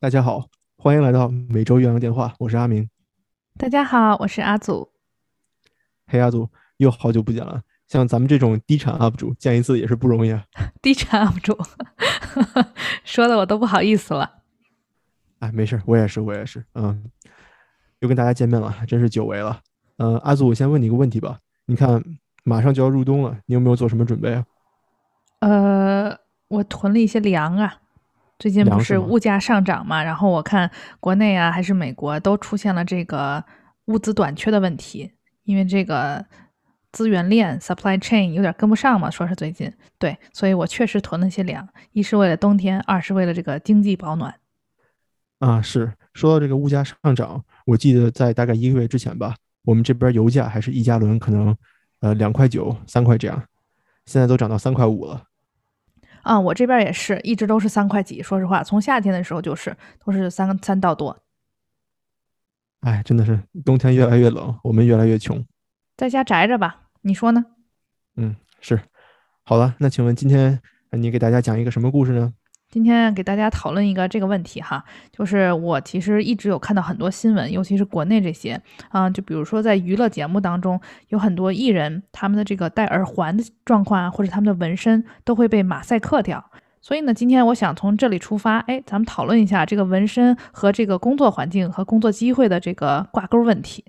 大家好，欢迎来到每周岳阳电话，我是阿明。大家好，我是阿祖。嘿，阿祖，又好久不见了。像咱们这种低产 UP 主，见一次也是不容易啊。低产 UP 主，说的我都不好意思了。哎，没事，我也是，我也是。嗯，又跟大家见面了，真是久违了。嗯，阿祖，我先问你一个问题吧。你看，马上就要入冬了，你有没有做什么准备啊？呃，我囤了一些粮啊。最近不是物价上涨嘛，然后我看国内啊还是美国都出现了这个物资短缺的问题，因为这个资源链 supply chain 有点跟不上嘛，说是最近对，所以我确实囤了些粮，一是为了冬天，二是为了这个经济保暖。啊，是说到这个物价上涨，我记得在大概一个月之前吧，我们这边油价还是一加仑可能呃两块九三块这样，现在都涨到三块五了。啊，我这边也是一直都是三块几。说实话，从夏天的时候就是都是三三到多。哎，真的是冬天越来越冷，我们越来越穷，在家宅着吧？你说呢？嗯，是。好了，那请问今天你给大家讲一个什么故事呢？今天给大家讨论一个这个问题哈，就是我其实一直有看到很多新闻，尤其是国内这些，啊，就比如说在娱乐节目当中，有很多艺人他们的这个戴耳环的状况啊，或者他们的纹身都会被马赛克掉。所以呢，今天我想从这里出发，哎，咱们讨论一下这个纹身和这个工作环境和工作机会的这个挂钩问题。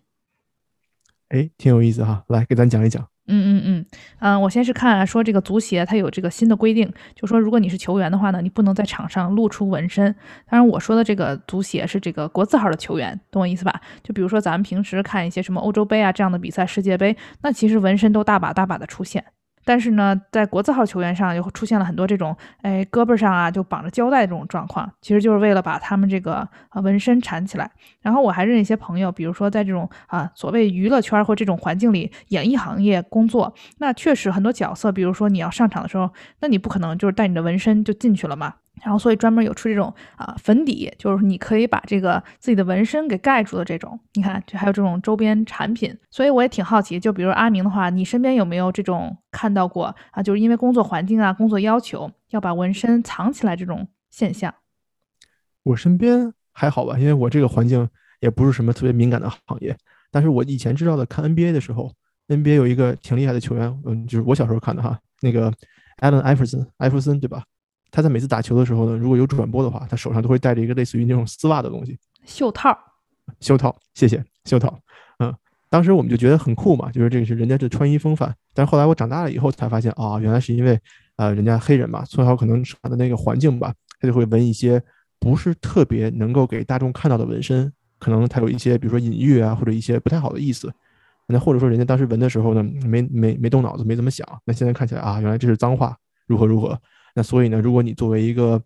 哎，挺有意思哈，来给咱讲一讲。嗯嗯嗯嗯，我先是看说这个足协它有这个新的规定，就说如果你是球员的话呢，你不能在场上露出纹身。当然我说的这个足协是这个国字号的球员，懂我意思吧？就比如说咱们平时看一些什么欧洲杯啊这样的比赛、世界杯，那其实纹身都大把大把的出现。但是呢，在国字号球员上又出现了很多这种，哎，胳膊上啊就绑着胶带这种状况，其实就是为了把他们这个啊纹身缠起来。然后我还认一些朋友，比如说在这种啊所谓娱乐圈或这种环境里，演艺行业工作，那确实很多角色，比如说你要上场的时候，那你不可能就是带你的纹身就进去了嘛。然后，所以专门有出这种啊粉底，就是你可以把这个自己的纹身给盖住的这种。你看，这还有这种周边产品。所以我也挺好奇，就比如阿明的话，你身边有没有这种看到过啊？就是因为工作环境啊、工作要求要把纹身藏起来这种现象？我身边还好吧，因为我这个环境也不是什么特别敏感的行业。但是我以前知道的，看 NBA 的时候，NBA 有一个挺厉害的球员，嗯，就是我小时候看的哈，那个 Allen Iverson，艾弗森，对吧？他在每次打球的时候呢，如果有转播的话，他手上都会带着一个类似于那种丝袜的东西，袖套，袖套，谢谢，袖套。嗯，当时我们就觉得很酷嘛，就是这个是人家这穿衣风范。但是后来我长大了以后才发现啊，原来是因为呃，人家黑人嘛，从小可能他的那个环境吧，他就会纹一些不是特别能够给大众看到的纹身，可能他有一些比如说隐喻啊，或者一些不太好的意思。那或者说人家当时纹的时候呢，没没没动脑子，没怎么想。那现在看起来啊，原来这是脏话，如何如何。那所以呢，如果你作为一个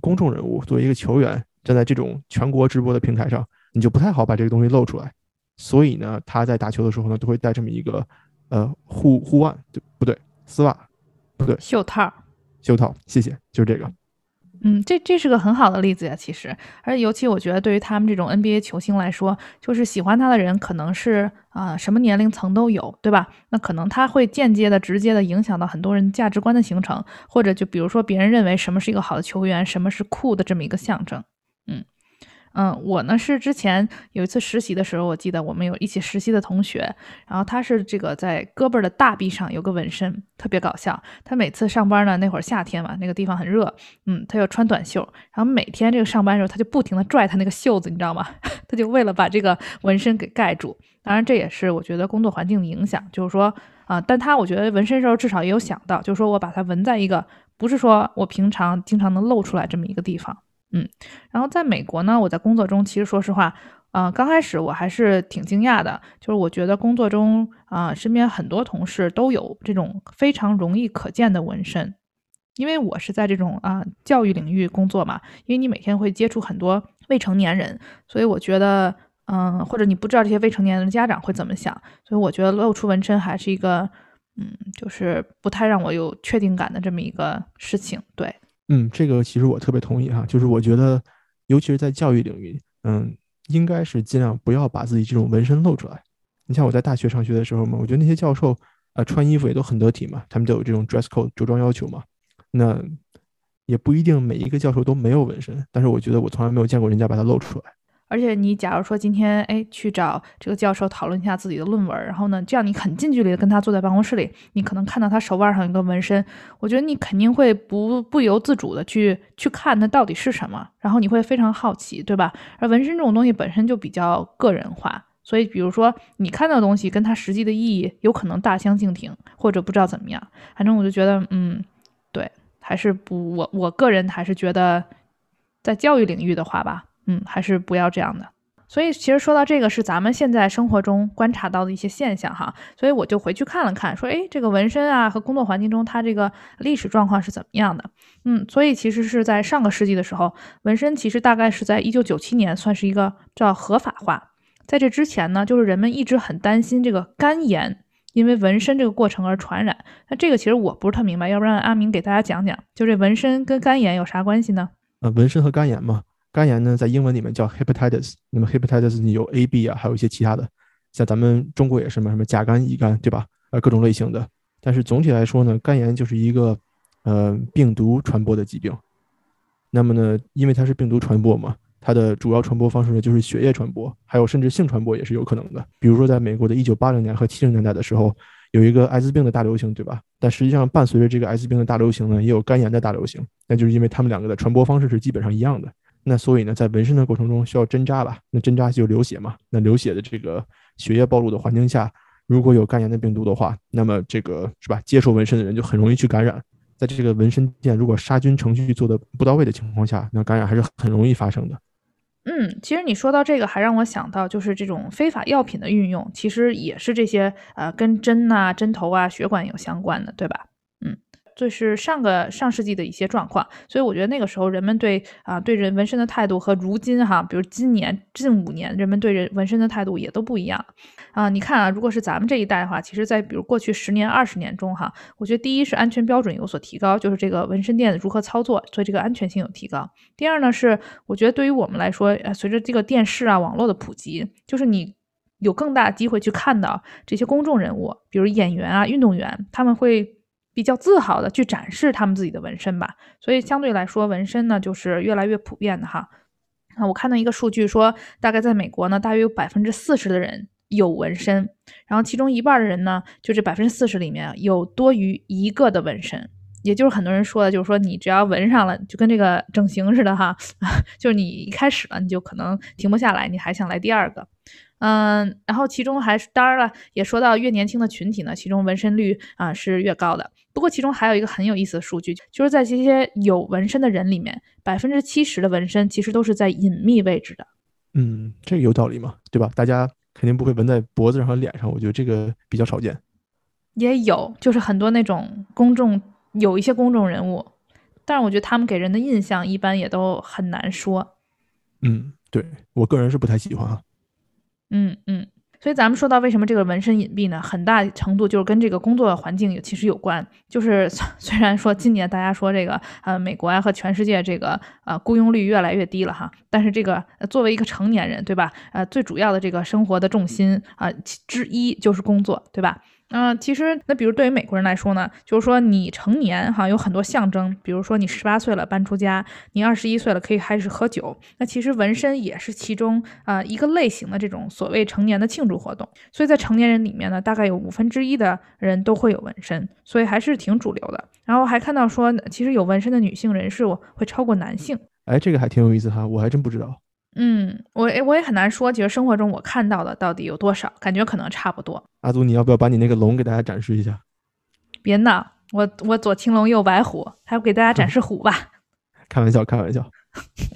公众人物，作为一个球员，站在这种全国直播的平台上，你就不太好把这个东西露出来。所以呢，他在打球的时候呢，都会带这么一个呃护护腕，对不对？丝袜，不对，袖套，袖套，谢谢，就是这个。嗯，这这是个很好的例子呀，其实，而且尤其我觉得，对于他们这种 NBA 球星来说，就是喜欢他的人可能是啊什么年龄层都有，对吧？那可能他会间接的、直接的影响到很多人价值观的形成，或者就比如说别人认为什么是一个好的球员，什么是酷的这么一个象征。嗯，嗯我呢是之前有一次实习的时候，我记得我们有一起实习的同学，然后他是这个在胳膊的大臂上有个纹身，特别搞笑。他每次上班呢，那会儿夏天嘛，那个地方很热，嗯，他要穿短袖，然后每天这个上班的时候，他就不停的拽他那个袖子，你知道吗？他就为了把这个纹身给盖住。当然，这也是我觉得工作环境的影响，就是说啊，但他我觉得纹身时候至少也有想到，就是说我把它纹在一个不是说我平常经常能露出来这么一个地方。嗯，然后在美国呢，我在工作中其实说实话，呃，刚开始我还是挺惊讶的，就是我觉得工作中啊，身边很多同事都有这种非常容易可见的纹身，因为我是在这种啊教育领域工作嘛，因为你每天会接触很多未成年人，所以我觉得，嗯，或者你不知道这些未成年人的家长会怎么想，所以我觉得露出纹身还是一个，嗯，就是不太让我有确定感的这么一个事情，对。嗯，这个其实我特别同意哈，就是我觉得，尤其是在教育领域，嗯，应该是尽量不要把自己这种纹身露出来。你像我在大学上学的时候嘛，我觉得那些教授呃穿衣服也都很得体嘛，他们都有这种 dress code 着装要求嘛。那也不一定每一个教授都没有纹身，但是我觉得我从来没有见过人家把它露出来。而且你假如说今天哎去找这个教授讨论一下自己的论文，然后呢，这样你很近距离的跟他坐在办公室里，你可能看到他手腕上有个纹身，我觉得你肯定会不不由自主的去去看它到底是什么，然后你会非常好奇，对吧？而纹身这种东西本身就比较个人化，所以比如说你看到的东西跟它实际的意义有可能大相径庭，或者不知道怎么样。反正我就觉得，嗯，对，还是不我我个人还是觉得，在教育领域的话吧。嗯，还是不要这样的。所以其实说到这个，是咱们现在生活中观察到的一些现象哈。所以我就回去看了看，说，哎，这个纹身啊和工作环境中它这个历史状况是怎么样的？嗯，所以其实是在上个世纪的时候，纹身其实大概是在一九九七年算是一个叫合法化。在这之前呢，就是人们一直很担心这个肝炎因为纹身这个过程而传染。那这个其实我不是特明白，要不然阿明给大家讲讲，就这纹身跟肝炎有啥关系呢？呃，纹身和肝炎嘛。肝炎呢，在英文里面叫 hepatitis。那么 hepatitis 有 A、B 啊，还有一些其他的，像咱们中国也是嘛，什么甲肝、乙肝，对吧？呃，各种类型的。但是总体来说呢，肝炎就是一个呃病毒传播的疾病。那么呢，因为它是病毒传播嘛，它的主要传播方式呢就是血液传播，还有甚至性传播也是有可能的。比如说，在美国的一九八零年和七零年代的时候，有一个艾滋病的大流行，对吧？但实际上，伴随着这个艾滋病的大流行呢，也有肝炎的大流行。那就是因为他们两个的传播方式是基本上一样的。那所以呢，在纹身的过程中需要针扎吧？那针扎就流血嘛。那流血的这个血液暴露的环境下，如果有肝炎的病毒的话，那么这个是吧？接受纹身的人就很容易去感染。在这个纹身店，如果杀菌程序做的不到位的情况下，那感染还是很容易发生的。嗯，其实你说到这个，还让我想到，就是这种非法药品的运用，其实也是这些呃跟针呐、针头啊、血管有相关的，对吧？这是上个上世纪的一些状况，所以我觉得那个时候人们对啊对人纹身的态度和如今哈，比如今年近五年人们对人纹身的态度也都不一样啊。你看啊，如果是咱们这一代的话，其实，在比如过去十年、二十年中哈，我觉得第一是安全标准有所提高，就是这个纹身店如何操作，所以这个安全性有提高。第二呢，是我觉得对于我们来说，呃，随着这个电视啊、网络的普及，就是你有更大机会去看到这些公众人物，比如演员啊、运动员，他们会。比较自豪的去展示他们自己的纹身吧，所以相对来说，纹身呢就是越来越普遍的哈。啊，我看到一个数据说，大概在美国呢，大约有百分之四十的人有纹身，然后其中一半的人呢，就这百分之四十里面有多于一个的纹身，也就是很多人说的，就是说你只要纹上了，就跟这个整形似的哈，就是你一开始了，你就可能停不下来，你还想来第二个。嗯，然后其中还是当然了，也说到越年轻的群体呢，其中纹身率啊是越高的。不过其中还有一个很有意思的数据，就是在这些有纹身的人里面，百分之七十的纹身其实都是在隐秘位置的。嗯，这个有道理嘛，对吧？大家肯定不会纹在脖子上和脸上，我觉得这个比较少见。也有，就是很多那种公众有一些公众人物，但是我觉得他们给人的印象一般也都很难说。嗯，对我个人是不太喜欢啊。嗯嗯，所以咱们说到为什么这个纹身隐蔽呢？很大程度就是跟这个工作环境其实有关。就是虽 然说今年大家说这个呃美国啊和全世界这个呃雇佣率越来越低了哈，但是这个作为一个成年人对吧？呃最主要的这个生活的重心啊之一就是工作对吧？嗯，其实那比如对于美国人来说呢，就是说你成年哈有很多象征，比如说你十八岁了搬出家，你二十一岁了可以开始喝酒，那其实纹身也是其中啊一个类型的这种所谓成年的庆祝活动。所以在成年人里面呢，大概有五分之一的人都会有纹身，所以还是挺主流的。然后还看到说，其实有纹身的女性人士会超过男性。哎，这个还挺有意思哈，我还真不知道。嗯，我我也很难说，其实生活中我看到的到底有多少，感觉可能差不多。阿祖，你要不要把你那个龙给大家展示一下？别闹，我我左青龙右白虎，还要给大家展示虎吧？开玩笑，开玩笑。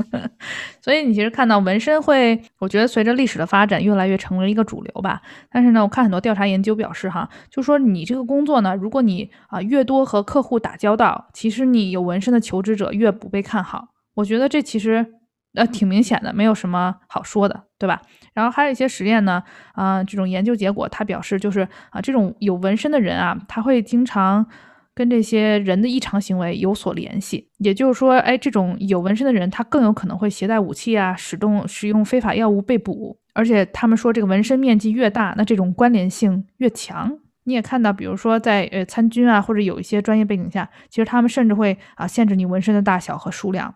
所以你其实看到纹身会，我觉得随着历史的发展，越来越成为一个主流吧。但是呢，我看很多调查研究表示，哈，就说你这个工作呢，如果你啊越多和客户打交道，其实你有纹身的求职者越不被看好。我觉得这其实。呃，挺明显的，没有什么好说的，对吧？然后还有一些实验呢，啊，这种研究结果，他表示就是啊，这种有纹身的人啊，他会经常跟这些人的异常行为有所联系。也就是说，哎，这种有纹身的人，他更有可能会携带武器啊，使用使用非法药物被捕。而且他们说，这个纹身面积越大，那这种关联性越强。你也看到，比如说在呃参军啊，或者有一些专业背景下，其实他们甚至会啊限制你纹身的大小和数量，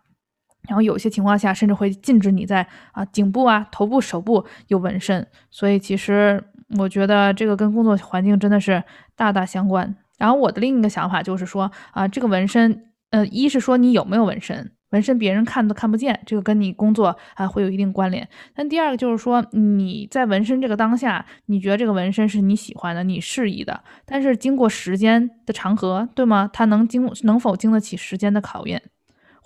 然后有些情况下甚至会禁止你在啊颈部啊、头部、手部有纹身。所以其实我觉得这个跟工作环境真的是大大相关。然后我的另一个想法就是说啊，这个纹身，呃，一是说你有没有纹身。纹身别人看都看不见，这个跟你工作啊会有一定关联。但第二个就是说，你在纹身这个当下，你觉得这个纹身是你喜欢的、你适宜的，但是经过时间的长河，对吗？它能经能否经得起时间的考验？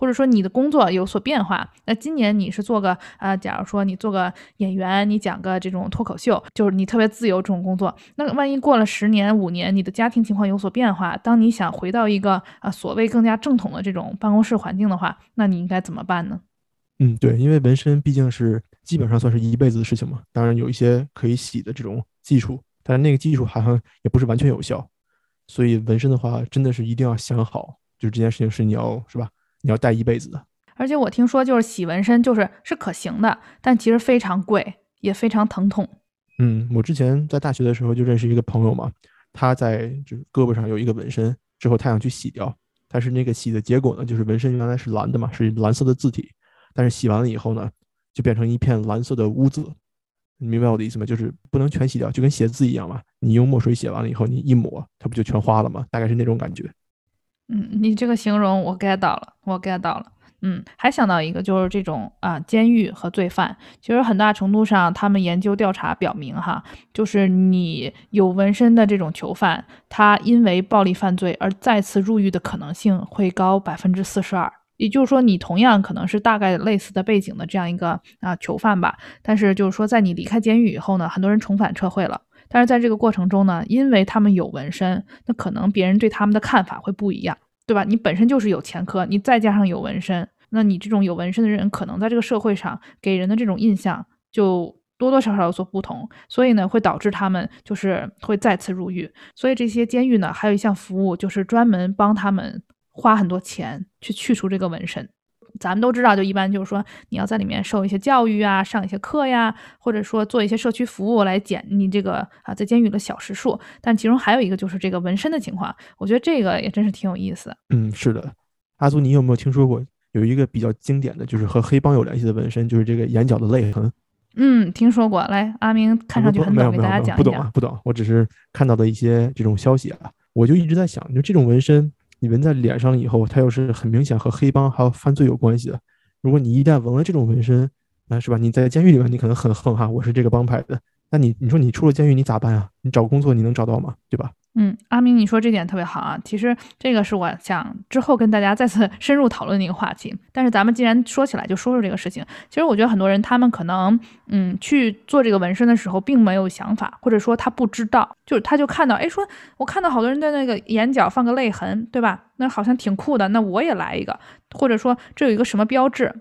或者说你的工作有所变化，那今年你是做个啊，假如说你做个演员，你讲个这种脱口秀，就是你特别自由这种工作。那万一过了十年、五年，你的家庭情况有所变化，当你想回到一个啊所谓更加正统的这种办公室环境的话，那你应该怎么办呢？嗯，对，因为纹身毕竟是基本上算是一辈子的事情嘛。当然有一些可以洗的这种技术，但那个技术好像也不是完全有效。所以纹身的话，真的是一定要想好，就是这件事情是你要是吧？你要带一辈子的，而且我听说就是洗纹身就是是可行的，但其实非常贵，也非常疼痛。嗯，我之前在大学的时候就认识一个朋友嘛，他在就是胳膊上有一个纹身，之后他想去洗掉，但是那个洗的结果呢，就是纹身原来是蓝的嘛，是蓝色的字体，但是洗完了以后呢，就变成一片蓝色的污渍。你明白我的意思吗？就是不能全洗掉，就跟写字一样嘛，你用墨水写完了以后，你一抹，它不就全花了吗？大概是那种感觉。嗯，你这个形容我 get 到了，我 get 到了。嗯，还想到一个，就是这种啊，监狱和罪犯，其实很大程度上，他们研究调查表明，哈，就是你有纹身的这种囚犯，他因为暴力犯罪而再次入狱的可能性会高百分之四十二。也就是说，你同样可能是大概类似的背景的这样一个啊囚犯吧，但是就是说，在你离开监狱以后呢，很多人重返社会了。但是在这个过程中呢，因为他们有纹身，那可能别人对他们的看法会不一样，对吧？你本身就是有前科，你再加上有纹身，那你这种有纹身的人，可能在这个社会上给人的这种印象就多多少少有所不同，所以呢，会导致他们就是会再次入狱。所以这些监狱呢，还有一项服务，就是专门帮他们花很多钱去去除这个纹身。咱们都知道，就一般就是说，你要在里面受一些教育啊，上一些课呀，或者说做一些社区服务来减你这个啊在监狱的小时数。但其中还有一个就是这个纹身的情况，我觉得这个也真是挺有意思。嗯，是的，阿祖，你有没有听说过有一个比较经典的就是和黑帮有联系的纹身，就是这个眼角的泪痕？嗯，听说过。来，阿明看上去很懂，给大家讲一讲。不懂啊，不懂。我只是看到的一些这种消息啊，我就一直在想，就这种纹身。你纹在脸上以后，它又是很明显和黑帮还有犯罪有关系的。如果你一旦纹了这种纹身，啊是吧？你在监狱里面，你可能很横哈，我是这个帮派的。那你你说你出了监狱，你咋办啊？你找工作你能找到吗？对吧？嗯，阿明，你说这点特别好啊。其实这个是我想之后跟大家再次 深入讨论的一个话题。但是咱们既然说起来，就说说这个事情。其实我觉得很多人他们可能，嗯，去做这个纹身的时候，并没有想法，或者说他不知道，就是他就看到，哎，说我看到好多人在那个眼角放个泪痕，对吧？那好像挺酷的，那我也来一个。或者说这有一个什么标志？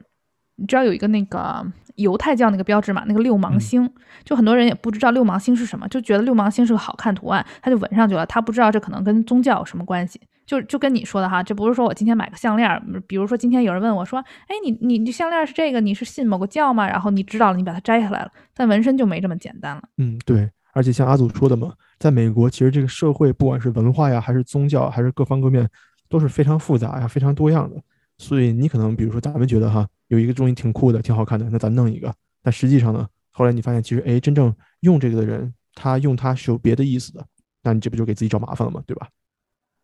你知道有一个那个。犹太教那个标志嘛，那个六芒星，就很多人也不知道六芒星是什么，就觉得六芒星是个好看图案，他就纹上去了。他不知道这可能跟宗教有什么关系。就就跟你说的哈，这不是说我今天买个项链，比如说今天有人问我说，哎，你你你项链是这个，你是信某个教吗？然后你知道了，你把它摘下来了。但纹身就没这么简单了。嗯，对。而且像阿祖说的嘛，在美国，其实这个社会不管是文化呀，还是宗教，还是各方各面，都是非常复杂呀，非常多样的。所以你可能比如说咱们觉得哈。有一个东西挺酷的，挺好看的，那咱弄一个。但实际上呢，后来你发现，其实哎，真正用这个的人，他用它是有别的意思的，那你这不就给自己找麻烦了吗？对吧？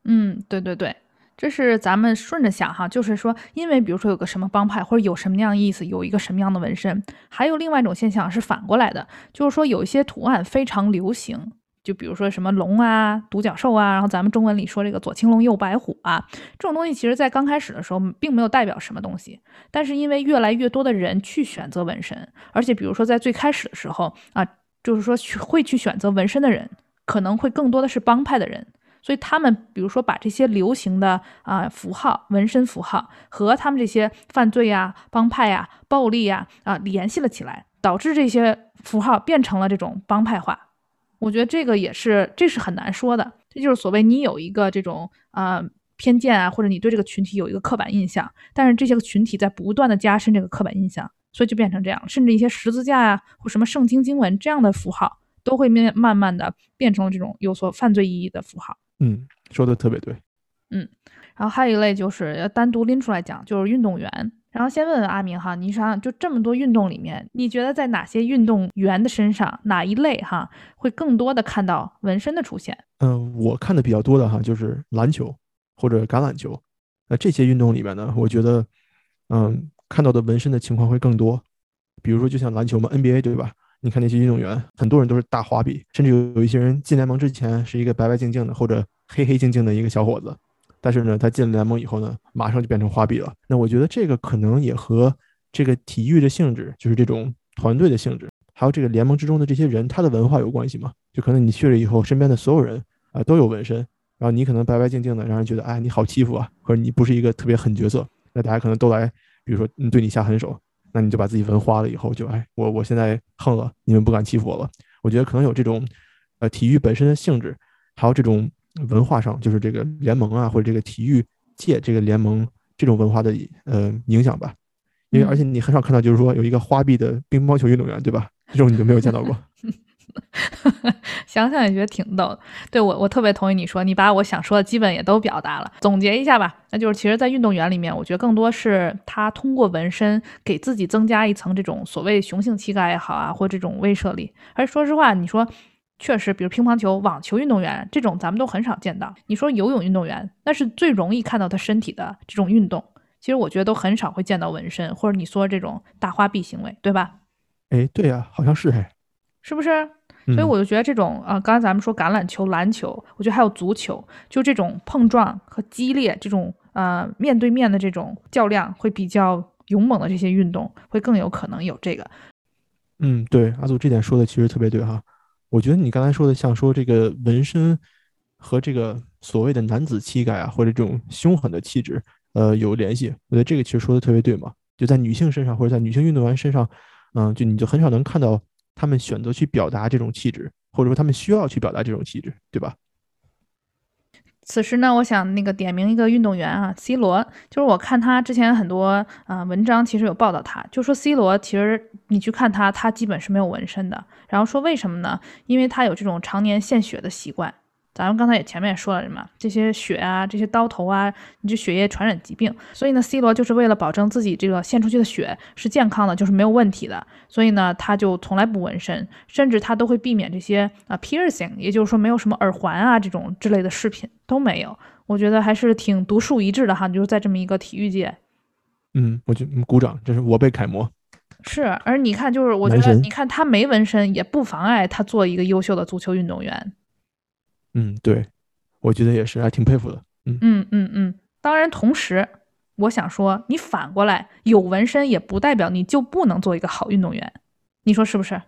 嗯，对对对，这是咱们顺着想哈，就是说，因为比如说有个什么帮派或者有什么样的意思，有一个什么样的纹身，还有另外一种现象是反过来的，就是说有一些图案非常流行。就比如说什么龙啊、独角兽啊，然后咱们中文里说这个左青龙右白虎啊，这种东西其实在刚开始的时候并没有代表什么东西，但是因为越来越多的人去选择纹身，而且比如说在最开始的时候啊，就是说去会去选择纹身的人，可能会更多的是帮派的人，所以他们比如说把这些流行的啊符号、纹身符号和他们这些犯罪呀、帮派呀、暴力呀啊联系了起来，导致这些符号变成了这种帮派化。我觉得这个也是，这是很难说的。这就是所谓你有一个这种啊偏见啊，或者你对这个群体有一个刻板印象，但是这些个群体在不断的加深这个刻板印象，所以就变成这样。甚至一些十字架啊或什么圣经经文这样的符号，都会面慢慢的变成了这种有所犯罪意义的符号。嗯，说的特别对。嗯，然后还有一类就是要单独拎出来讲，就是运动员。然后先问问阿明哈，你想想，就这么多运动里面，你觉得在哪些运动员的身上，哪一类哈会更多的看到纹身的出现？嗯，我看的比较多的哈，就是篮球或者橄榄球。那这些运动里面呢，我觉得，嗯，看到的纹身的情况会更多。比如说，就像篮球嘛，NBA 对吧？你看那些运动员，很多人都是大花臂，甚至有有一些人进联盟之前是一个白白净净的或者黑黑净净的一个小伙子。但是呢，他进了联盟以后呢，马上就变成花臂了。那我觉得这个可能也和这个体育的性质，就是这种团队的性质，还有这个联盟之中的这些人他的文化有关系嘛？就可能你去了以后，身边的所有人啊都有纹身，然后你可能白白净净的，让人觉得哎你好欺负啊，或者你不是一个特别狠角色，那大家可能都来，比如说对你下狠手，那你就把自己纹花了以后，就哎我我现在横了，你们不敢欺负我了。我觉得可能有这种呃体育本身的性质，还有这种。文化上就是这个联盟啊，或者这个体育界这个联盟这种文化的呃影响吧，因为而且你很少看到就是说有一个花臂的乒乓球运动员，对吧？这种你就没有见到过。想想也觉得挺逗的。对我，我特别同意你说，你把我想说的基本也都表达了。总结一下吧，那就是其实，在运动员里面，我觉得更多是他通过纹身给自己增加一层这种所谓雄性气概也好啊，或这种威慑力。而说实话，你说。确实，比如乒乓球、网球运动员这种，咱们都很少见到。你说游泳运动员，那是最容易看到他身体的这种运动。其实我觉得都很少会见到纹身，或者你说这种大花臂行为，对吧？哎，对呀，好像是哎，是不是？所以我就觉得这种啊，刚才咱们说橄榄球、篮球，我觉得还有足球，就这种碰撞和激烈这种呃面对面的这种较量，会比较勇猛的这些运动，会更有可能有这个。嗯，对，阿祖这点说的其实特别对哈。我觉得你刚才说的，像说这个纹身和这个所谓的男子气概啊，或者这种凶狠的气质，呃，有联系。我觉得这个其实说的特别对嘛。就在女性身上，或者在女性运动员身上，嗯，就你就很少能看到他们选择去表达这种气质，或者说他们需要去表达这种气质，对吧？此时呢，我想那个点名一个运动员啊，C 罗，就是我看他之前很多啊文章，其实有报道他，就说 C 罗其实你去看他，他基本是没有纹身的，然后说为什么呢？因为他有这种常年献血的习惯。咱们刚才也前面也说了什么，这些血啊，这些刀头啊，你这血液传染疾病，所以呢，C 罗就是为了保证自己这个献出去的血是健康的，就是没有问题的，所以呢，他就从来不纹身，甚至他都会避免这些啊 piercing，也就是说没有什么耳环啊这种之类的饰品都没有。我觉得还是挺独树一帜的哈，就是在这么一个体育界。嗯，我就鼓掌，这是我被楷模。是，而你看，就是我觉得，你看他没纹身，也不妨碍他做一个优秀的足球运动员。嗯，对，我觉得也是，还挺佩服的。嗯嗯嗯嗯，当然，同时我想说，你反过来有纹身也不代表你就不能做一个好运动员，你说是不是？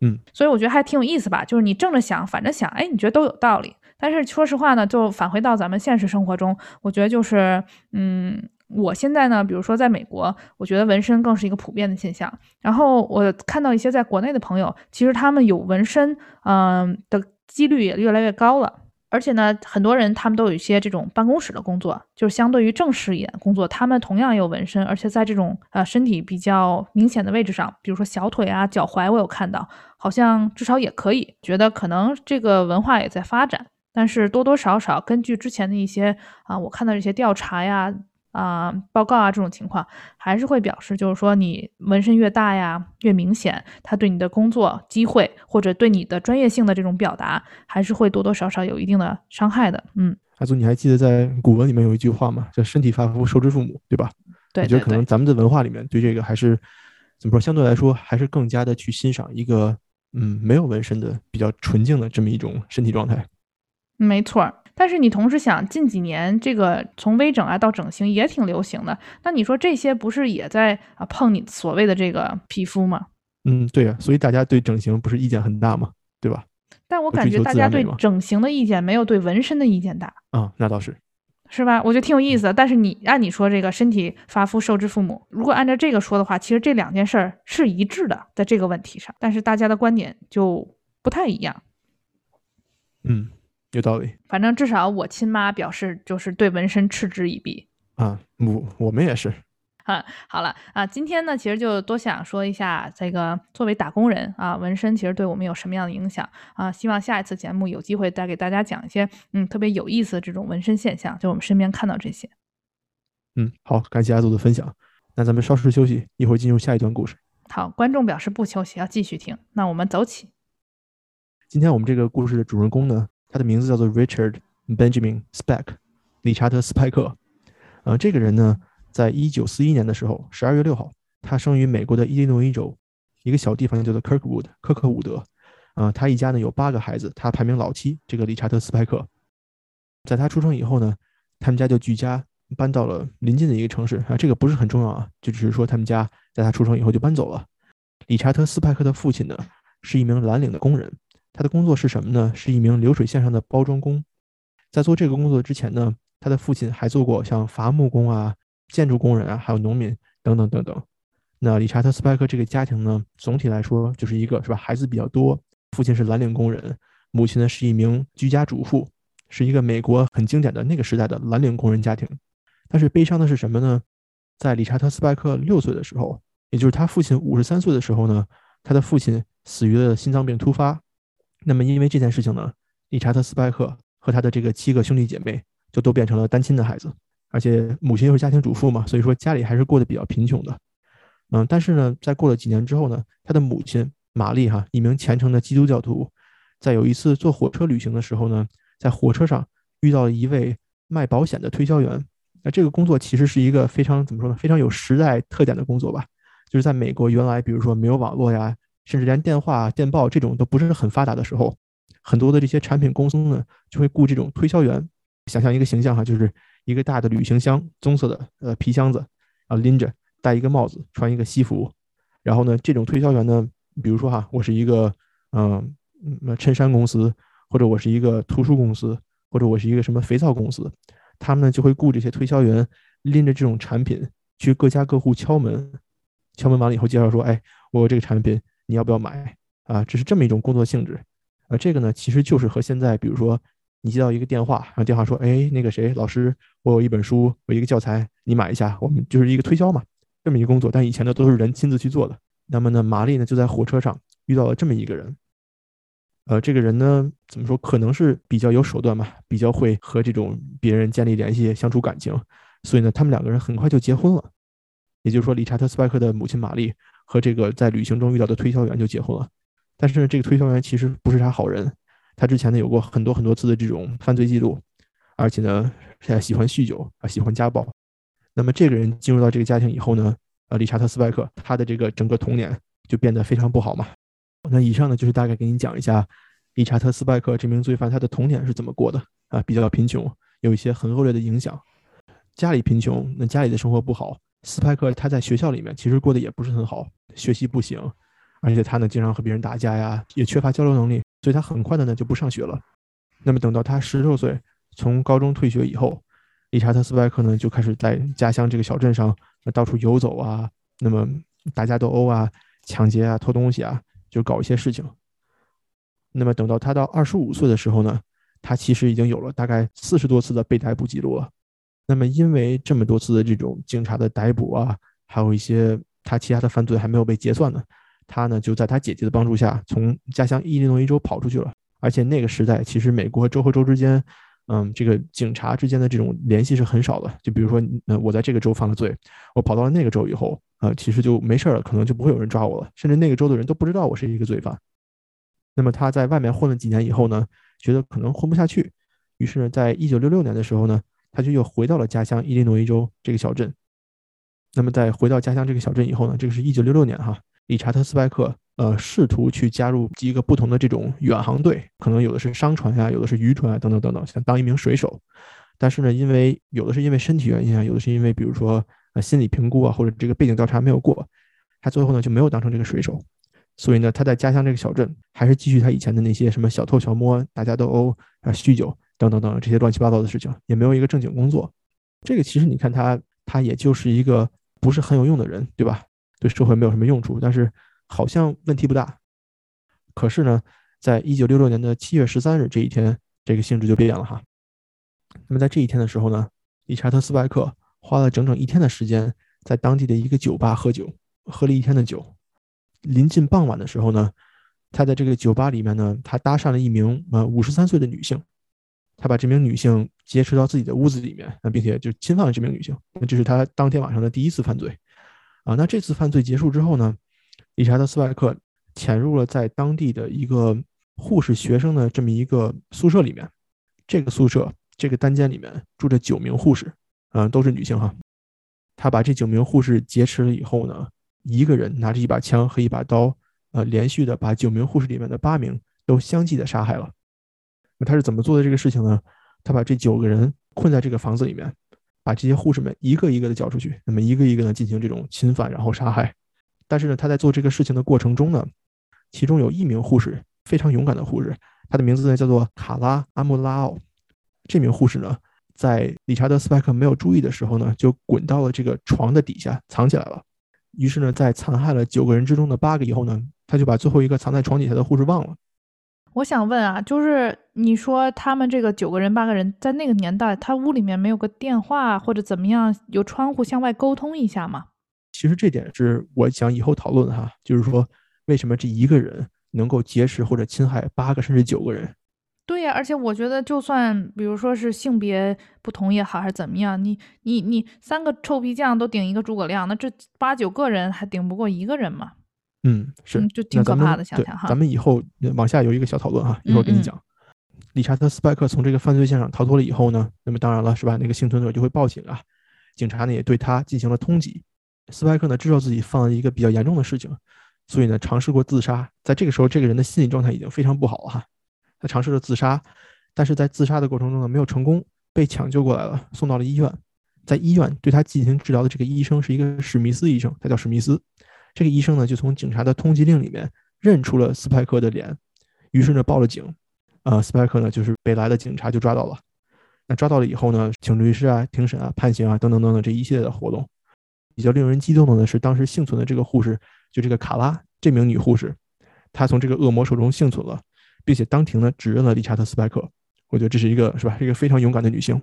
嗯，所以我觉得还挺有意思吧，就是你正着想，反着想，哎，你觉得都有道理。但是说实话呢，就返回到咱们现实生活中，我觉得就是，嗯，我现在呢，比如说在美国，我觉得纹身更是一个普遍的现象。然后我看到一些在国内的朋友，其实他们有纹身，嗯的。几率也越来越高了，而且呢，很多人他们都有一些这种办公室的工作，就是相对于正式一点工作，他们同样有纹身，而且在这种呃身体比较明显的位置上，比如说小腿啊、脚踝，我有看到，好像至少也可以，觉得可能这个文化也在发展，但是多多少少根据之前的一些啊，我看到这些调查呀。啊，报告啊，这种情况还是会表示，就是说你纹身越大呀，越明显，它对你的工作机会或者对你的专业性的这种表达，还是会多多少少有一定的伤害的。嗯，阿祖，你还记得在古文里面有一句话吗？叫“身体发肤，受之父母”，对吧？对，我觉得可能咱们的文化里面对这个还是怎么说，相对来说还是更加的去欣赏一个嗯没有纹身的比较纯净的这么一种身体状态。没错。但是你同时想，近几年这个从微整啊到整形也挺流行的，那你说这些不是也在啊碰你所谓的这个皮肤吗？嗯，对呀，所以大家对整形不是意见很大吗？对吧？但我感觉大家对整形的意见没有对纹身的意见大啊，那倒是，是吧？我觉得挺有意思的。但是你按你说这个身体发肤受之父母，如果按照这个说的话，其实这两件事儿是一致的，在这个问题上，但是大家的观点就不太一样。嗯。有道理，反正至少我亲妈表示就是对纹身嗤之以鼻啊。我我们也是。啊，好了啊，今天呢，其实就多想说一下这个作为打工人啊，纹身其实对我们有什么样的影响啊？希望下一次节目有机会再给大家讲一些嗯特别有意思的这种纹身现象，就我们身边看到这些。嗯，好，感谢阿祖的分享。那咱们稍事休息，一会儿进入下一段故事。好，观众表示不休息，要继续听。那我们走起。今天我们这个故事的主人公呢，他的名字叫做 Richard Benjamin Speck，理查德·斯派克。呃，这个人呢。在一九四一年的时候，十二月六号，他生于美国的伊利诺伊州一个小地方，叫做 Kirkwood 科克伍德。呃，他一家呢有八个孩子，他排名老七。这个理查德·斯派克，在他出生以后呢，他们家就举家搬到了邻近的一个城市。啊，这个不是很重要啊，就只是说他们家在他出生以后就搬走了。理查德·斯派克的父亲呢是一名蓝领的工人，他的工作是什么呢？是一名流水线上的包装工。在做这个工作之前呢，他的父亲还做过像伐木工啊。建筑工人啊，还有农民等等等等。那理查德·斯派克这个家庭呢，总体来说就是一个是吧？孩子比较多，父亲是蓝领工人，母亲呢是一名居家主妇，是一个美国很经典的那个时代的蓝领工人家庭。但是悲伤的是什么呢？在理查德·斯派克六岁的时候，也就是他父亲五十三岁的时候呢，他的父亲死于了心脏病突发。那么因为这件事情呢，理查德·斯派克和他的这个七个兄弟姐妹就都变成了单亲的孩子。而且母亲又是家庭主妇嘛，所以说家里还是过得比较贫穷的。嗯，但是呢，在过了几年之后呢，他的母亲玛丽哈，一名虔诚的基督教徒，在有一次坐火车旅行的时候呢，在火车上遇到了一位卖保险的推销员。那这个工作其实是一个非常怎么说呢，非常有时代特点的工作吧。就是在美国原来比如说没有网络呀，甚至连电话、电报这种都不是很发达的时候，很多的这些产品公司呢就会雇这种推销员。想象一个形象哈，就是。一个大的旅行箱，棕色的呃皮箱子，啊拎着，戴一个帽子，穿一个西服，然后呢，这种推销员呢，比如说哈，我是一个嗯嗯衬衫公司，或者我是一个图书公司，或者我是一个什么肥皂公司，他们呢就会雇这些推销员拎着这种产品去各家各户敲门，敲门完了以后介绍说，哎，我有这个产品，你要不要买啊？这是这么一种工作性质，呃，这个呢其实就是和现在比如说。你接到一个电话，然后电话说：“哎，那个谁，老师，我有一本书，我一个教材，你买一下。”我们就是一个推销嘛，这么一个工作。但以前呢，都是人亲自去做的。那么呢，玛丽呢就在火车上遇到了这么一个人。呃，这个人呢，怎么说？可能是比较有手段嘛，比较会和这种别人建立联系、相处感情。所以呢，他们两个人很快就结婚了。也就是说，理查特·斯派克的母亲玛丽和这个在旅行中遇到的推销员就结婚了。但是呢，这个推销员其实不是啥好人。他之前呢有过很多很多次的这种犯罪记录，而且呢现在喜欢酗酒啊，喜欢家暴。那么这个人进入到这个家庭以后呢，呃，理查特·斯派克他的这个整个童年就变得非常不好嘛。那以上呢就是大概给你讲一下理查特·斯派克这名罪犯他的童年是怎么过的啊，比较贫穷，有一些很恶劣的影响。家里贫穷，那家里的生活不好。斯派克他在学校里面其实过得也不是很好，学习不行，而且他呢经常和别人打架呀，也缺乏交流能力。所以他很快的呢就不上学了。那么等到他十六岁从高中退学以后，理查德·斯派克呢就开始在家乡这个小镇上到处游走啊，那么打架斗殴啊、抢劫啊、偷东西啊，就搞一些事情。那么等到他到二十五岁的时候呢，他其实已经有了大概四十多次的被逮捕记录了。那么因为这么多次的这种警察的逮捕啊，还有一些他其他的犯罪还没有被结算呢。他呢，就在他姐姐的帮助下，从家乡伊利诺伊州跑出去了。而且那个时代，其实美国州和州之间，嗯，这个警察之间的这种联系是很少的。就比如说，呃，我在这个州犯了罪，我跑到了那个州以后，呃，其实就没事了，可能就不会有人抓我了，甚至那个州的人都不知道我是一个罪犯。那么他在外面混了几年以后呢，觉得可能混不下去，于是呢，在一九六六年的时候呢，他就又回到了家乡伊利诺伊州这个小镇。那么在回到家乡这个小镇以后呢，这个是一九六六年哈。理查特·斯派克，呃，试图去加入几个不同的这种远航队，可能有的是商船呀，有的是渔船啊，等等等等，想当一名水手。但是呢，因为有的是因为身体原因啊，有的是因为比如说呃心理评估啊，或者这个背景调查没有过，他最后呢就没有当成这个水手。所以呢，他在家乡这个小镇还是继续他以前的那些什么小偷小摸、打架斗殴啊、酗酒等等等这些乱七八糟的事情，也没有一个正经工作。这个其实你看他，他也就是一个不是很有用的人，对吧？对社会没有什么用处，但是好像问题不大。可是呢，在一九六六年的七月十三日这一天，这个性质就变了哈。那么在这一天的时候呢，理查德·斯派克花了整整一天的时间，在当地的一个酒吧喝酒，喝了一天的酒。临近傍晚的时候呢，他在这个酒吧里面呢，他搭讪了一名呃五十三岁的女性，他把这名女性劫持到自己的屋子里面，那并且就侵犯了这名女性。那这是他当天晚上的第一次犯罪啊。那这次犯罪结束之后呢，理查德·斯派克潜入了在当地的一个护士学生的这么一个宿舍里面，这个宿舍这个单间里面住着九名护士，嗯，都是女性哈。他把这九名护士劫持了以后呢，一个人拿着一把枪和一把刀，呃，连续的把九名护士里面的八名都相继的杀害了。他是怎么做的这个事情呢？他把这九个人困在这个房子里面，把这些护士们一个一个的叫出去，那么一个一个的进行这种侵犯，然后杀害。但是呢，他在做这个事情的过程中呢，其中有一名护士非常勇敢的护士，他的名字呢叫做卡拉阿穆拉奥。这名护士呢。在理查德·斯派克没有注意的时候呢，就滚到了这个床的底下藏起来了。于是呢，在残害了九个人之中的八个以后呢，他就把最后一个藏在床底下的护士忘了。我想问啊，就是你说他们这个九个人、八个人在那个年代，他屋里面没有个电话或者怎么样，有窗户向外沟通一下吗？其实这点是我想以后讨论哈，就是说为什么这一个人能够劫持或者侵害八个甚至九个人？对呀，而且我觉得，就算比如说是性别不同也好，还是怎么样，你你你三个臭皮匠都顶一个诸葛亮，那这八九个人还顶不过一个人吗？嗯，是，就挺可怕的。想想哈，咱们以后往下有一个小讨论哈，一会儿跟你讲。理查德·斯派克从这个犯罪现场逃脱了以后呢，那么当然了，是吧？那个幸存者就会报警啊，警察呢也对他进行了通缉。斯派克呢知道自己犯了一个比较严重的事情，所以呢尝试过自杀。在这个时候，这个人的心理状态已经非常不好了哈。他尝试了自杀，但是在自杀的过程中呢，没有成功，被抢救过来了，送到了医院。在医院对他进行治疗的这个医生是一个史密斯医生，他叫史密斯。这个医生呢，就从警察的通缉令里面认出了斯派克的脸，于是呢报了警。呃，斯派克呢就是被来的警察就抓到了。那抓到了以后呢，请律师啊、庭审啊、判刑啊等等等等这一系列的活动。比较令人激动的呢是，当时幸存的这个护士，就这个卡拉这名女护士，她从这个恶魔手中幸存了。并且当庭呢指认了理查德·斯派克，我觉得这是一个是吧，一个非常勇敢的女性。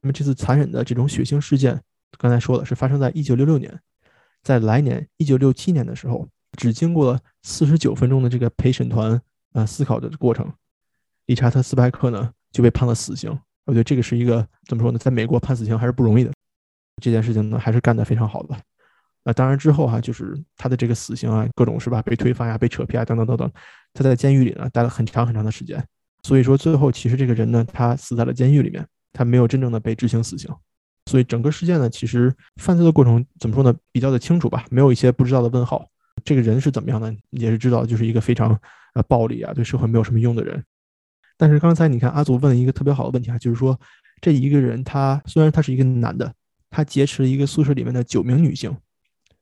那么这次残忍的这种血腥事件，刚才说了是发生在一九六六年，在来年一九六七年的时候，只经过了四十九分钟的这个陪审团呃思考的过程，理查特·斯派克呢就被判了死刑。我觉得这个是一个怎么说呢，在美国判死刑还是不容易的，这件事情呢还是干得非常好的。那当然之后哈，就是他的这个死刑啊，各种是吧，被推翻呀，被扯皮啊，等等等等。他在监狱里呢待了很长很长的时间，所以说最后其实这个人呢，他死在了监狱里面，他没有真正的被执行死刑。所以整个事件呢，其实犯罪的过程怎么说呢，比较的清楚吧，没有一些不知道的问号。这个人是怎么样的，也是知道，就是一个非常呃暴力啊，对社会没有什么用的人。但是刚才你看阿祖问了一个特别好的问题啊，就是说这一个人他虽然他是一个男的，他劫持了一个宿舍里面的九名女性。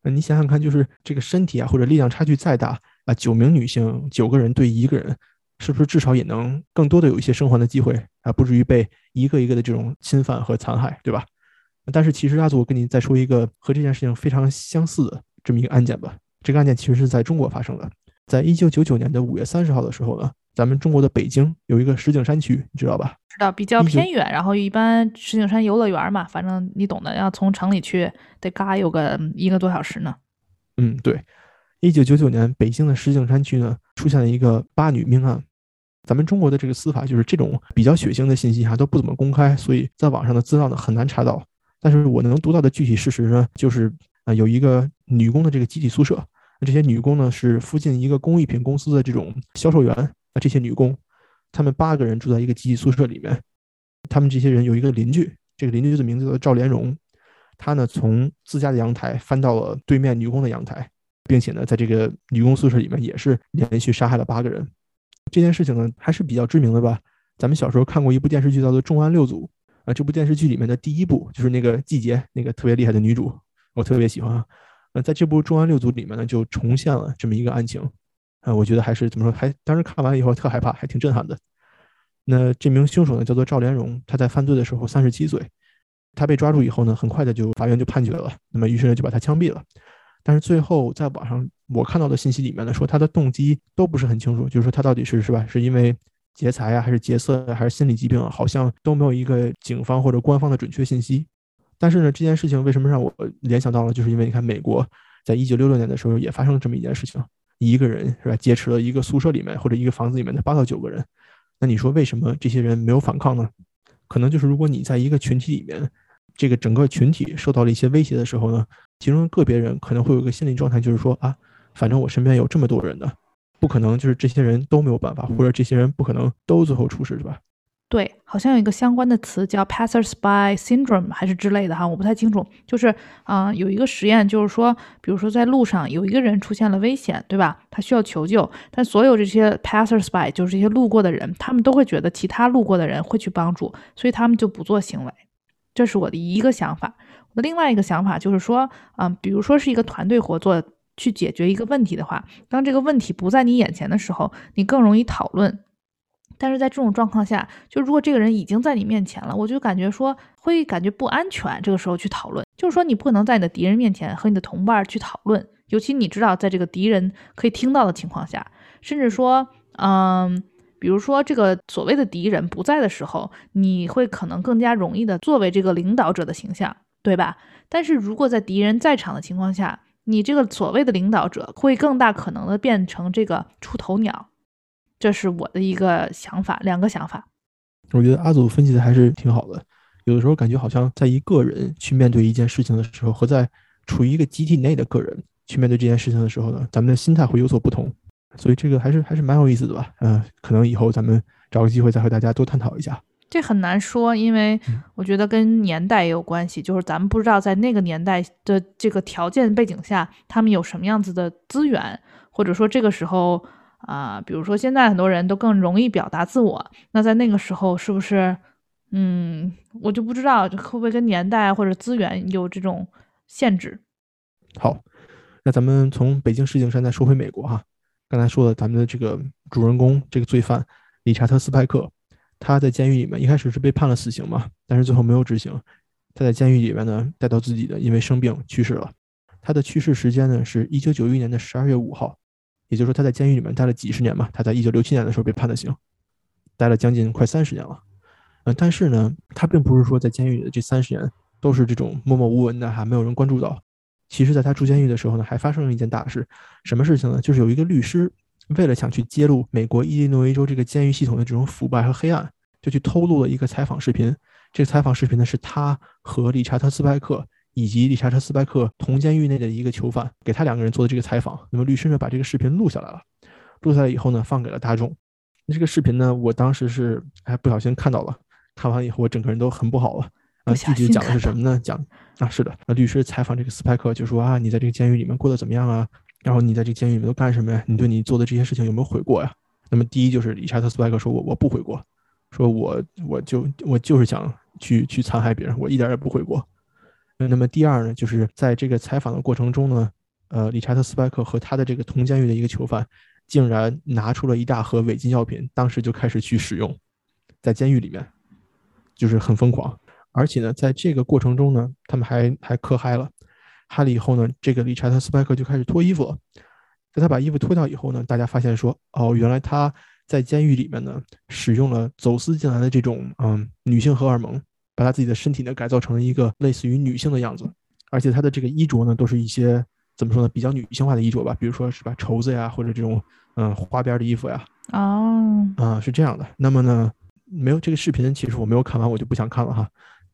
你想想看，就是这个身体啊，或者力量差距再大啊，九名女性，九个人对一个人，是不是至少也能更多的有一些生还的机会啊？不至于被一个一个的这种侵犯和残害，对吧？但是其实阿祖，我跟你再说一个和这件事情非常相似的这么一个案件吧。这个案件其实是在中国发生的，在一九九九年的五月三十号的时候呢。咱们中国的北京有一个石景山区，你知道吧？知道，比较偏远，然后一般石景山游乐园嘛，反正你懂的。要从城里去，得嘎有个一个多小时呢。嗯，对。一九九九年，北京的石景山区呢，出现了一个八女命案。咱们中国的这个司法就是这种比较血腥的信息哈都不怎么公开，所以在网上的资料呢很难查到。但是我能读到的具体事实呢，就是啊有一个女工的这个集体宿舍，那这些女工呢是附近一个工艺品公司的这种销售员。这些女工，她们八个人住在一个集体宿舍里面。他们这些人有一个邻居，这个邻居的名字叫赵连荣。他呢从自家的阳台翻到了对面女工的阳台，并且呢在这个女工宿舍里面也是连续杀害了八个人。这件事情呢还是比较知名的吧？咱们小时候看过一部电视剧叫做《重案六组》啊，这部电视剧里面的第一部就是那个季节那个特别厉害的女主，我特别喜欢啊。在这部《重案六组》里面呢，就重现了这么一个案情。啊，我觉得还是怎么说，还当时看完以后特害怕，还挺震撼的。那这名凶手呢，叫做赵连荣，他在犯罪的时候三十七岁。他被抓住以后呢，很快的就法院就判决了，那么于是呢就把他枪毙了。但是最后在网上我看到的信息里面呢，说他的动机都不是很清楚，就是说他到底是是吧，是因为劫财啊，还是劫色，还是心理疾病，好像都没有一个警方或者官方的准确信息。但是呢，这件事情为什么让我联想到了？就是因为你看，美国在一九六六年的时候也发生了这么一件事情，一个人是吧，劫持了一个宿舍里面或者一个房子里面的八到九个人。那你说为什么这些人没有反抗呢？可能就是如果你在一个群体里面，这个整个群体受到了一些威胁的时候呢，其中个别人可能会有一个心理状态，就是说啊，反正我身边有这么多人的，不可能就是这些人都没有办法，或者这些人不可能都最后出事，是吧？对，好像有一个相关的词叫 passersby syndrome 还是之类的哈，我不太清楚。就是啊，有一个实验，就是说，比如说在路上有一个人出现了危险，对吧？他需要求救，但所有这些 passersby 就是这些路过的人，他们都会觉得其他路过的人会去帮助，所以他们就不做行为。这是我的一个想法。我的另外一个想法就是说，嗯，比如说是一个团队合作去解决一个问题的话，当这个问题不在你眼前的时候，你更容易讨论。但是在这种状况下，就如果这个人已经在你面前了，我就感觉说会感觉不安全。这个时候去讨论，就是说你不可能在你的敌人面前和你的同伴去讨论，尤其你知道在这个敌人可以听到的情况下，甚至说，嗯，比如说这个所谓的敌人不在的时候，你会可能更加容易的作为这个领导者的形象，对吧？但是如果在敌人在场的情况下，你这个所谓的领导者会更大可能的变成这个出头鸟。这是我的一个想法，两个想法。我觉得阿祖分析的还是挺好的。有的时候感觉好像在一个人去面对一件事情的时候，和在处于一个集体内的个人去面对这件事情的时候呢，咱们的心态会有所不同。所以这个还是还是蛮有意思的吧？嗯，可能以后咱们找个机会再和大家多探讨一下。这很难说，因为我觉得跟年代也有关系。就是咱们不知道在那个年代的这个条件背景下，他们有什么样子的资源，或者说这个时候。啊，比如说现在很多人都更容易表达自我，那在那个时候是不是？嗯，我就不知道会不会跟年代或者资源有这种限制。好，那咱们从北京石景山再说回美国哈。刚才说的，咱们的这个主人公这个罪犯理查特·斯派克，他在监狱里面一开始是被判了死刑嘛，但是最后没有执行。他在监狱里面呢，带到自己的因为生病去世了。他的去世时间呢是一九九一年的十二月五号。也就是说，他在监狱里面待了几十年嘛。他在一九六七年的时候被判的刑，待了将近快三十年了。嗯，但是呢，他并不是说在监狱里的这三十年都是这种默默无闻的，还没有人关注到。其实，在他住监狱的时候呢，还发生了一件大事。什么事情呢？就是有一个律师为了想去揭露美国伊利诺伊州这个监狱系统的这种腐败和黑暗，就去偷录了一个采访视频。这个采访视频呢，是他和理查特·斯派克。以及理查特·斯派克同监狱内的一个囚犯，给他两个人做的这个采访。那么律师呢，把这个视频录下来了，录下来以后呢，放给了大众。那这个视频呢，我当时是还不小心看到了，看完以后我整个人都很不好了。啊，具体讲的是什么呢？讲啊，是的，那律师采访这个斯派克就说啊，你在这个监狱里面过得怎么样啊？然后你在这个监狱里面都干什么呀？你对你做的这些事情有没有悔过呀？那么第一就是理查特·斯派克说，我我不悔过，说我我就我就是想去去残害别人，我一点也不悔过。那么第二呢，就是在这个采访的过程中呢，呃，理查特·斯派克和他的这个同监狱的一个囚犯，竟然拿出了一大盒违禁药品，当时就开始去使用，在监狱里面，就是很疯狂。而且呢，在这个过程中呢，他们还还嗑嗨了，嗨了以后呢，这个理查德·斯派克就开始脱衣服了。在他把衣服脱掉以后呢，大家发现说，哦，原来他在监狱里面呢，使用了走私进来的这种嗯女性荷尔蒙。把他自己的身体呢改造成了一个类似于女性的样子，而且他的这个衣着呢都是一些怎么说呢比较女性化的衣着吧，比如说是吧绸子呀或者这种嗯花边的衣服呀。哦，啊是这样的。那么呢没有这个视频，其实我没有看完，我就不想看了哈。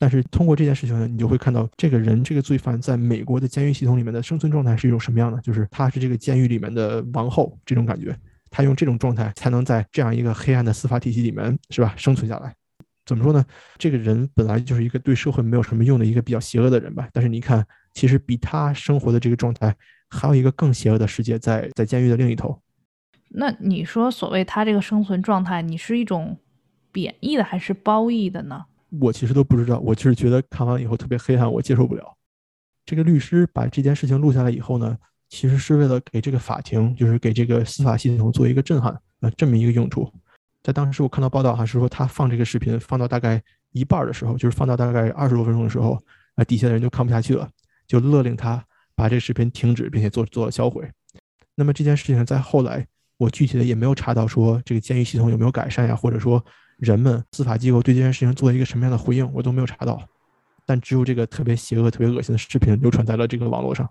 但是通过这件事情呢，你就会看到这个人这个罪犯在美国的监狱系统里面的生存状态是一种什么样的，就是他是这个监狱里面的王后这种感觉，他用这种状态才能在这样一个黑暗的司法体系里面是吧生存下来。怎么说呢？这个人本来就是一个对社会没有什么用的一个比较邪恶的人吧。但是你看，其实比他生活的这个状态，还有一个更邪恶的世界在在监狱的另一头。那你说，所谓他这个生存状态，你是一种贬义的还是褒义的呢？我其实都不知道。我就是觉得看完以后特别黑暗，我接受不了。这个律师把这件事情录下来以后呢，其实是为了给这个法庭，就是给这个司法系统做一个震撼啊，这么一个用处。在当时我看到报道哈，是说他放这个视频放到大概一半的时候，就是放到大概二十多分钟的时候，啊，底下的人就看不下去了，就勒令他把这个视频停止，并且做做了销毁。那么这件事情在后来，我具体的也没有查到说这个监狱系统有没有改善呀，或者说人们司法机构对这件事情做了一个什么样的回应，我都没有查到。但只有这个特别邪恶、特别恶心的视频流传在了这个网络上。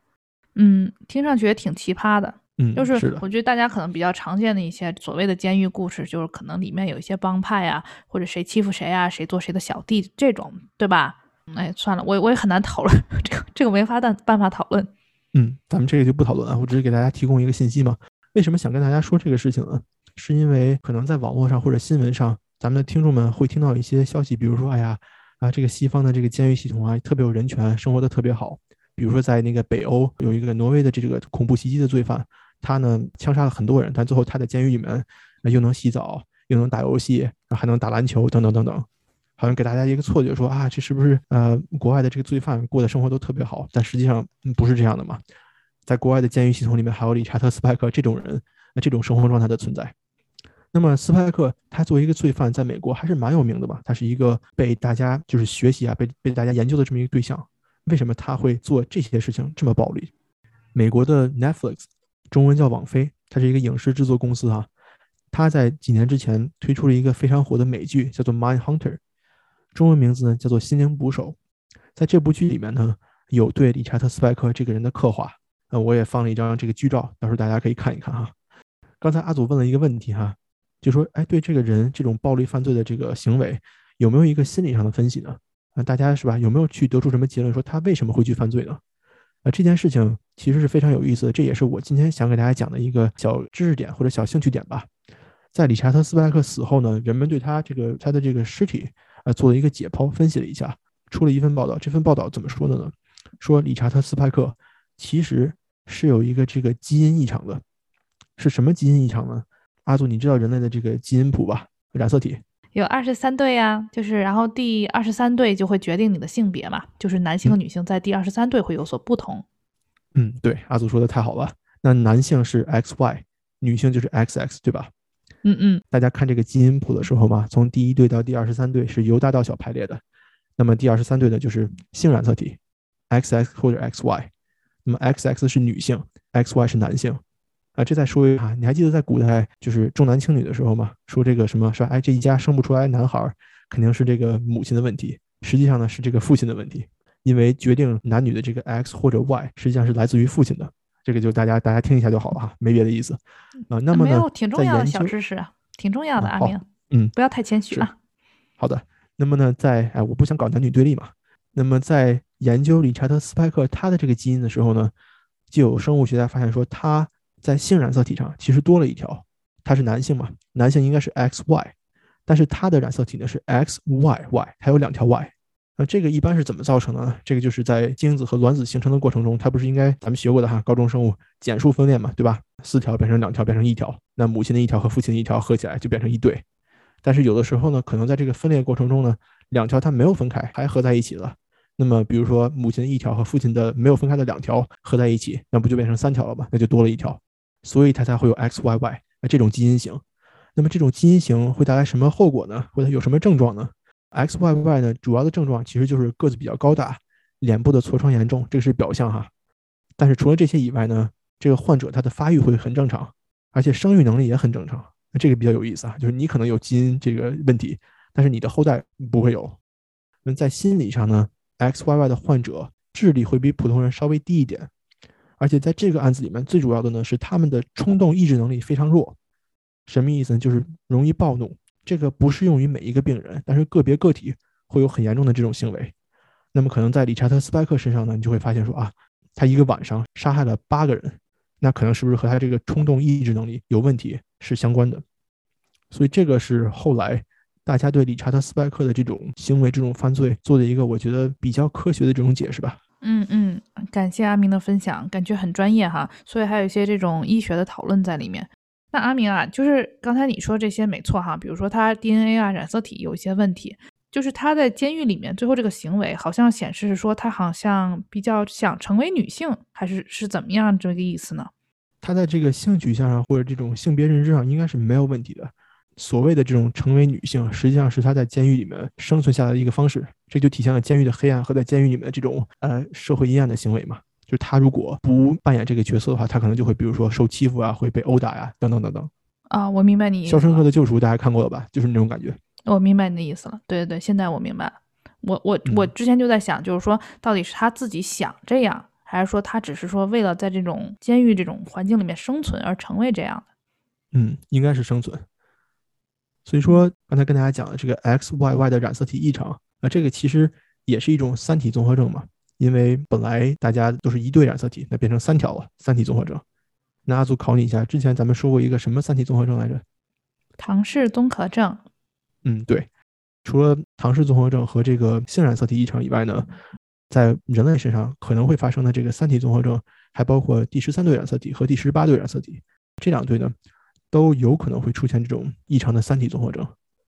嗯，听上去也挺奇葩的。嗯，就是我觉得大家可能比较常见的一些所谓的监狱故事，就是可能里面有一些帮派啊，或者谁欺负谁啊，谁做谁的小弟这种，对吧？哎，算了，我我也很难讨论 这个，这个没法办办法讨论。嗯，咱们这个就不讨论啊，我只是给大家提供一个信息嘛。为什么想跟大家说这个事情呢？是因为可能在网络上或者新闻上，咱们的听众们会听到一些消息，比如说，哎呀，啊，这个西方的这个监狱系统啊，特别有人权，生活的特别好。比如说在那个北欧有一个挪威的这个恐怖袭击的罪犯，他呢枪杀了很多人，但最后他在监狱里面又能洗澡，又能打游戏，还能打篮球，等等等等。好像给大家一个错觉，说啊，这是不是呃国外的这个罪犯过的生活都特别好？但实际上不是这样的嘛。在国外的监狱系统里面，还有理查特·斯派克这种人，那这种生活状态的存在。那么斯派克他作为一个罪犯，在美国还是蛮有名的吧？他是一个被大家就是学习啊，被被大家研究的这么一个对象。为什么他会做这些事情这么暴力？美国的 Netflix，中文叫网飞，它是一个影视制作公司啊。它在几年之前推出了一个非常火的美剧，叫做《Mind Hunter》。中文名字呢叫做《心灵捕手》，在这部剧里面呢，有对理查德·斯派克这个人的刻画。呃，我也放了一张这个剧照，到时候大家可以看一看哈。刚才阿祖问了一个问题哈，就说，哎，对这个人这种暴力犯罪的这个行为，有没有一个心理上的分析呢？啊，大家是吧？有没有去得出什么结论，说他为什么会去犯罪呢？啊，这件事情其实是非常有意思的，这也是我今天想给大家讲的一个小知识点或者小兴趣点吧。在理查特·斯派克死后呢，人们对他这个他的这个尸体。呃，做了一个解剖，分析了一下，出了一份报道。这份报道怎么说的呢？说理查特·斯派克其实是有一个这个基因异常的，是什么基因异常呢？阿祖，你知道人类的这个基因谱吧？染色体有二十三对呀，就是然后第二十三对就会决定你的性别嘛，就是男性和女性在第二十三对会有所不同。嗯，对，阿祖说的太好了。那男性是 XY，女性就是 XX，对吧？嗯嗯，大家看这个基因谱的时候嘛，从第一对到第二十三对是由大到小排列的。那么第二十三对呢，就是性染色体，XX 或者 XY。那么 XX 是女性，XY 是男性。啊，这再说一下，你还记得在古代就是重男轻女的时候吗？说这个什么是吧？哎，这一家生不出来男孩，肯定是这个母亲的问题。实际上呢，是这个父亲的问题，因为决定男女的这个 X 或者 Y 实际上是来自于父亲的。这个就大家大家听一下就好了哈，没别的意思啊。那么呢，挺重要的小知识啊，挺重要的。阿明，嗯，不要太谦虚了。好的，那么呢，在哎，我不想搞男女对立嘛。那么在研究理查德·斯派克他的这个基因的时候呢，就有生物学家发现说，他在性染色体上其实多了一条，他是男性嘛，男性应该是 XY，但是他的染色体呢是 XYY，还有两条 Y。那这个一般是怎么造成的呢？这个就是在精子和卵子形成的过程中，它不是应该咱们学过的哈，高中生物减数分裂嘛，对吧？四条变成两条，变成一条，那母亲的一条和父亲的一条合起来就变成一对。但是有的时候呢，可能在这个分裂过程中呢，两条它没有分开，还合在一起了。那么比如说母亲的一条和父亲的没有分开的两条合在一起，那不就变成三条了吗？那就多了一条，所以它才会有 XYY 那这种基因型。那么这种基因型会带来什么后果呢？或者有什么症状呢？X Y Y 呢，主要的症状其实就是个子比较高大，脸部的痤疮严重，这个是表象哈。但是除了这些以外呢，这个患者他的发育会很正常，而且生育能力也很正常。那这个比较有意思啊，就是你可能有基因这个问题，但是你的后代不会有。那在心理上呢，X Y Y 的患者智力会比普通人稍微低一点，而且在这个案子里面，最主要的呢是他们的冲动抑制能力非常弱。什么意思呢？就是容易暴怒。这个不适用于每一个病人，但是个别个体会有很严重的这种行为。那么可能在理查德·斯派克身上呢，你就会发现说啊，他一个晚上杀害了八个人，那可能是不是和他这个冲动抑制能力有问题是相关的？所以这个是后来大家对理查德·斯派克的这种行为、这种犯罪做的一个我觉得比较科学的这种解释吧。嗯嗯，感谢阿明的分享，感觉很专业哈。所以还有一些这种医学的讨论在里面。那阿明啊，就是刚才你说这些没错哈，比如说他 DNA 啊染色体有一些问题，就是他在监狱里面最后这个行为好像显示是说他好像比较想成为女性，还是是怎么样这个意思呢？他在这个性取向上或者这种性别认知上应该是没有问题的。所谓的这种成为女性，实际上是她在监狱里面生存下来的一个方式，这就体现了监狱的黑暗和在监狱里面的这种呃社会阴暗的行为嘛。就是她如果不扮演这个角色的话，她可能就会比如说受欺负啊，会被殴打呀，等等等等。啊，我明白你。肖申克的救赎大家看过了吧？就是那种感觉。我明白你的意思了。对对对，现在我明白了。我我我之前就在想，就是说到底是他自己想这样，还是说他只是说为了在这种监狱这种环境里面生存而成为这样的？嗯，应该是生存。所以说刚才跟大家讲的这个 XYY 的染色体异常啊，这个其实也是一种三体综合症嘛，因为本来大家都是一对染色体，那变成三条了，三体综合症。那阿祖考你一下，之前咱们说过一个什么三体综合症来着？唐氏综合症。嗯，对。除了唐氏综合症和这个性染色体异常以外呢，在人类身上可能会发生的这个三体综合症，还包括第十三对染色体和第十八对染色体这两对呢，都有可能会出现这种异常的三体综合症，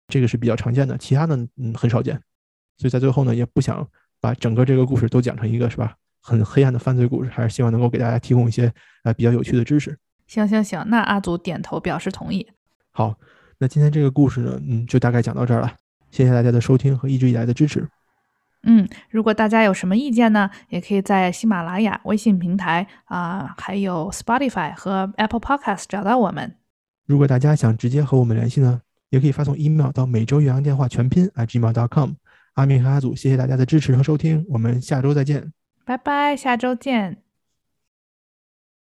这个是比较常见的，其他的嗯很少见。所以在最后呢，也不想把整个这个故事都讲成一个是吧很黑暗的犯罪故事，还是希望能够给大家提供一些呃比较有趣的知识。行行行，那阿祖点头表示同意。好，那今天这个故事呢，嗯，就大概讲到这儿了。谢谢大家的收听和一直以来的支持。嗯，如果大家有什么意见呢，也可以在喜马拉雅、微信平台啊，还有 Spotify 和 Apple Podcast 找到我们。如果大家想直接和我们联系呢，也可以发送 email 到每周远洋电话全拼 @gmail.com。阿明和阿祖，谢谢大家的支持和收听，我们下周再见。拜拜，下周见。